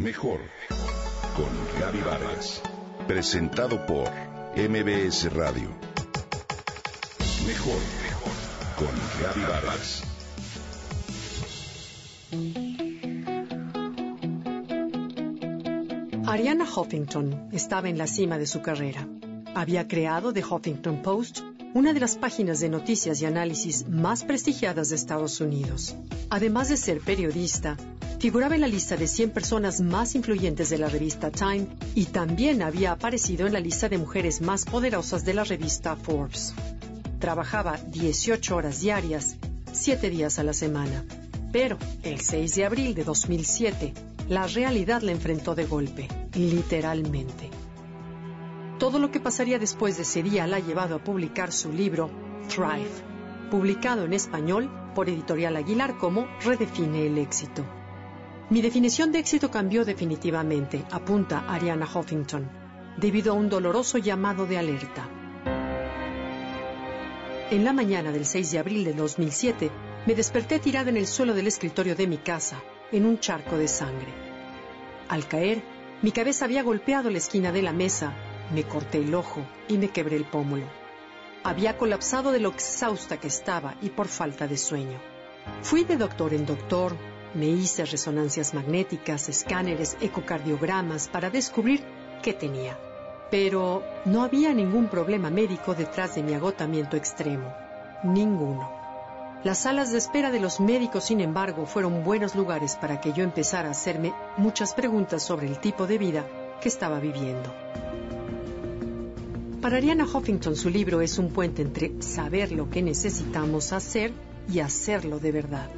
Mejor con Gaby Vargas. Presentado por MBS Radio. Mejor con Gaby Vargas. Ariana Huffington estaba en la cima de su carrera. Había creado The Huffington Post, una de las páginas de noticias y análisis más prestigiadas de Estados Unidos. Además de ser periodista, figuraba en la lista de 100 personas más influyentes de la revista Time y también había aparecido en la lista de mujeres más poderosas de la revista Forbes. Trabajaba 18 horas diarias, 7 días a la semana. Pero el 6 de abril de 2007, la realidad la enfrentó de golpe, literalmente. Todo lo que pasaría después de ese día la ha llevado a publicar su libro Thrive, publicado en español por Editorial Aguilar como Redefine el éxito. Mi definición de éxito cambió definitivamente, apunta Ariana Huffington, debido a un doloroso llamado de alerta. En la mañana del 6 de abril de 2007, me desperté tirada en el suelo del escritorio de mi casa, en un charco de sangre. Al caer, mi cabeza había golpeado la esquina de la mesa, me corté el ojo y me quebré el pómulo. Había colapsado de lo exhausta que estaba y por falta de sueño. Fui de doctor en doctor, me hice resonancias magnéticas, escáneres, ecocardiogramas para descubrir qué tenía. Pero no había ningún problema médico detrás de mi agotamiento extremo. Ninguno. Las salas de espera de los médicos, sin embargo, fueron buenos lugares para que yo empezara a hacerme muchas preguntas sobre el tipo de vida que estaba viviendo. Para Ariana Huffington su libro es un puente entre saber lo que necesitamos hacer y hacerlo de verdad.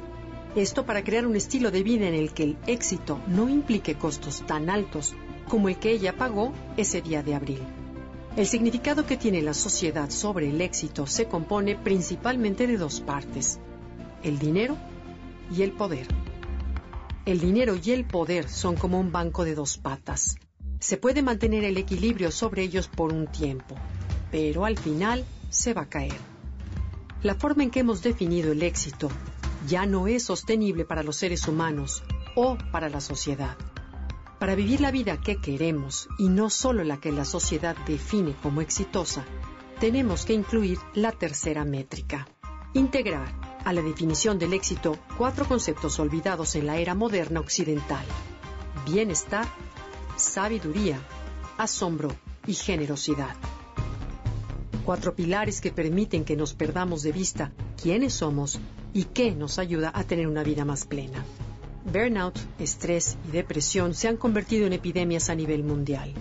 Esto para crear un estilo de vida en el que el éxito no implique costos tan altos como el que ella pagó ese día de abril. El significado que tiene la sociedad sobre el éxito se compone principalmente de dos partes, el dinero y el poder. El dinero y el poder son como un banco de dos patas. Se puede mantener el equilibrio sobre ellos por un tiempo, pero al final se va a caer. La forma en que hemos definido el éxito ya no es sostenible para los seres humanos o para la sociedad. Para vivir la vida que queremos y no solo la que la sociedad define como exitosa, tenemos que incluir la tercera métrica. Integrar a la definición del éxito cuatro conceptos olvidados en la era moderna occidental. Bienestar, sabiduría, asombro y generosidad. Cuatro pilares que permiten que nos perdamos de vista quiénes somos y qué nos ayuda a tener una vida más plena. Burnout, estrés y depresión se han convertido en epidemias a nivel mundial.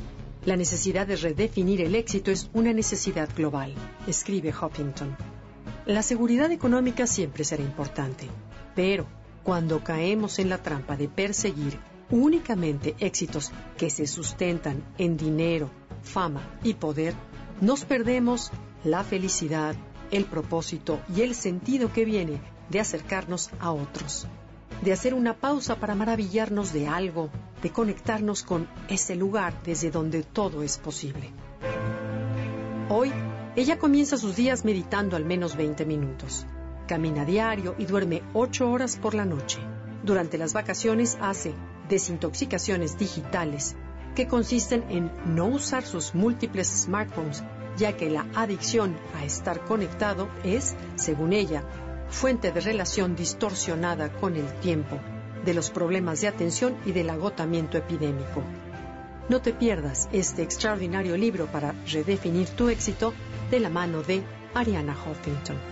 La necesidad de redefinir el éxito es una necesidad global, escribe Huffington. La seguridad económica siempre será importante, pero cuando caemos en la trampa de perseguir únicamente éxitos que se sustentan en dinero, fama y poder, nos perdemos la felicidad, el propósito y el sentido que viene de acercarnos a otros, de hacer una pausa para maravillarnos de algo, de conectarnos con ese lugar desde donde todo es posible. Hoy, ella comienza sus días meditando al menos 20 minutos. Camina diario y duerme 8 horas por la noche. Durante las vacaciones hace desintoxicaciones digitales que consisten en no usar sus múltiples smartphones, ya que la adicción a estar conectado es, según ella, fuente de relación distorsionada con el tiempo, de los problemas de atención y del agotamiento epidémico. No te pierdas este extraordinario libro para redefinir tu éxito de la mano de Ariana Huffington.